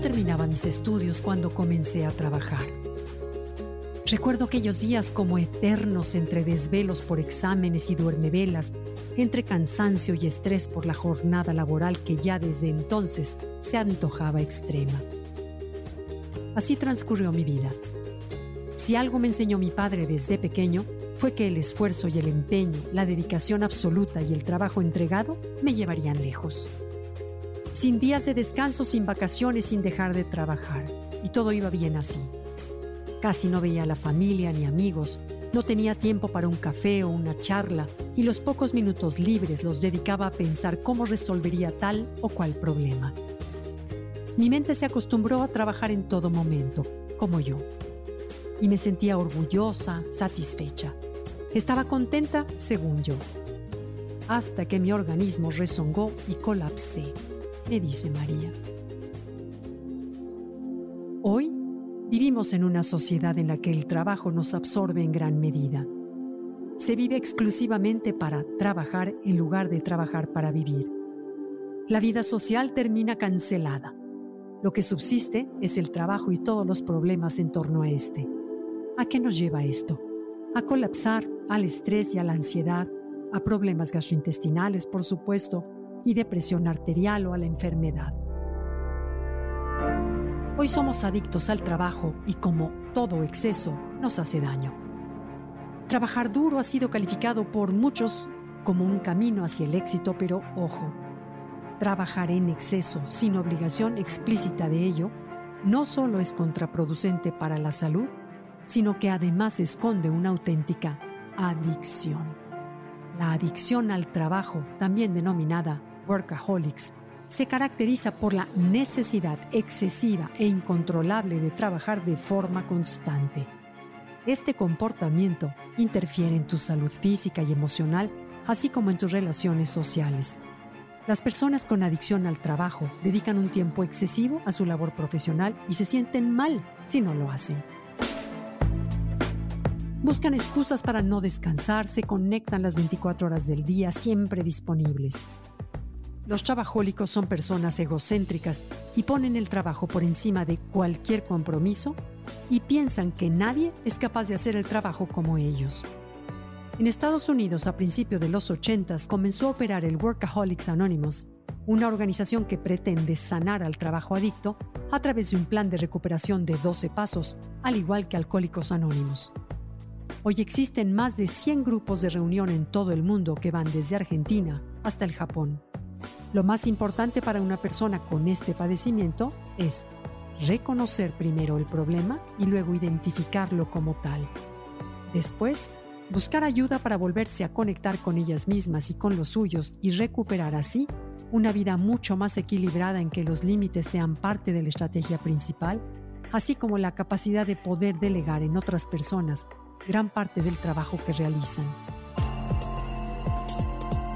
terminaba mis estudios cuando comencé a trabajar. Recuerdo aquellos días como eternos entre desvelos por exámenes y duermevelas, entre cansancio y estrés por la jornada laboral que ya desde entonces se antojaba extrema. Así transcurrió mi vida. Si algo me enseñó mi padre desde pequeño, fue que el esfuerzo y el empeño, la dedicación absoluta y el trabajo entregado me llevarían lejos sin días de descanso, sin vacaciones, sin dejar de trabajar. Y todo iba bien así. Casi no veía la familia ni amigos, no tenía tiempo para un café o una charla y los pocos minutos libres los dedicaba a pensar cómo resolvería tal o cual problema. Mi mente se acostumbró a trabajar en todo momento, como yo, y me sentía orgullosa, satisfecha. Estaba contenta, según yo, hasta que mi organismo rezongó y colapsé me dice María. Hoy vivimos en una sociedad en la que el trabajo nos absorbe en gran medida. Se vive exclusivamente para trabajar en lugar de trabajar para vivir. La vida social termina cancelada. Lo que subsiste es el trabajo y todos los problemas en torno a este. ¿A qué nos lleva esto? A colapsar, al estrés y a la ansiedad, a problemas gastrointestinales, por supuesto, y depresión arterial o a la enfermedad. Hoy somos adictos al trabajo y como todo exceso nos hace daño. Trabajar duro ha sido calificado por muchos como un camino hacia el éxito, pero ojo, trabajar en exceso sin obligación explícita de ello no solo es contraproducente para la salud, sino que además esconde una auténtica adicción. La adicción al trabajo, también denominada workaholics se caracteriza por la necesidad excesiva e incontrolable de trabajar de forma constante. Este comportamiento interfiere en tu salud física y emocional, así como en tus relaciones sociales. Las personas con adicción al trabajo dedican un tiempo excesivo a su labor profesional y se sienten mal si no lo hacen. Buscan excusas para no descansar, se conectan las 24 horas del día siempre disponibles. Los trabajólicos son personas egocéntricas y ponen el trabajo por encima de cualquier compromiso y piensan que nadie es capaz de hacer el trabajo como ellos. En Estados Unidos, a principios de los 80 comenzó a operar el Workaholics Anonymous, una organización que pretende sanar al trabajo adicto a través de un plan de recuperación de 12 pasos, al igual que Alcohólicos Anónimos. Hoy existen más de 100 grupos de reunión en todo el mundo que van desde Argentina hasta el Japón. Lo más importante para una persona con este padecimiento es reconocer primero el problema y luego identificarlo como tal. Después, buscar ayuda para volverse a conectar con ellas mismas y con los suyos y recuperar así una vida mucho más equilibrada en que los límites sean parte de la estrategia principal, así como la capacidad de poder delegar en otras personas gran parte del trabajo que realizan.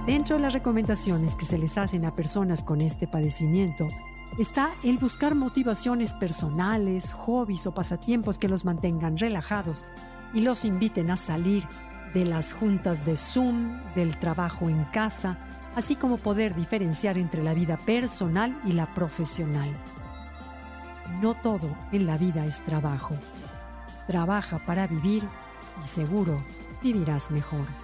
Dentro de las recomendaciones que se les hacen a personas con este padecimiento está el buscar motivaciones personales, hobbies o pasatiempos que los mantengan relajados y los inviten a salir de las juntas de Zoom, del trabajo en casa, así como poder diferenciar entre la vida personal y la profesional. No todo en la vida es trabajo. Trabaja para vivir y seguro vivirás mejor.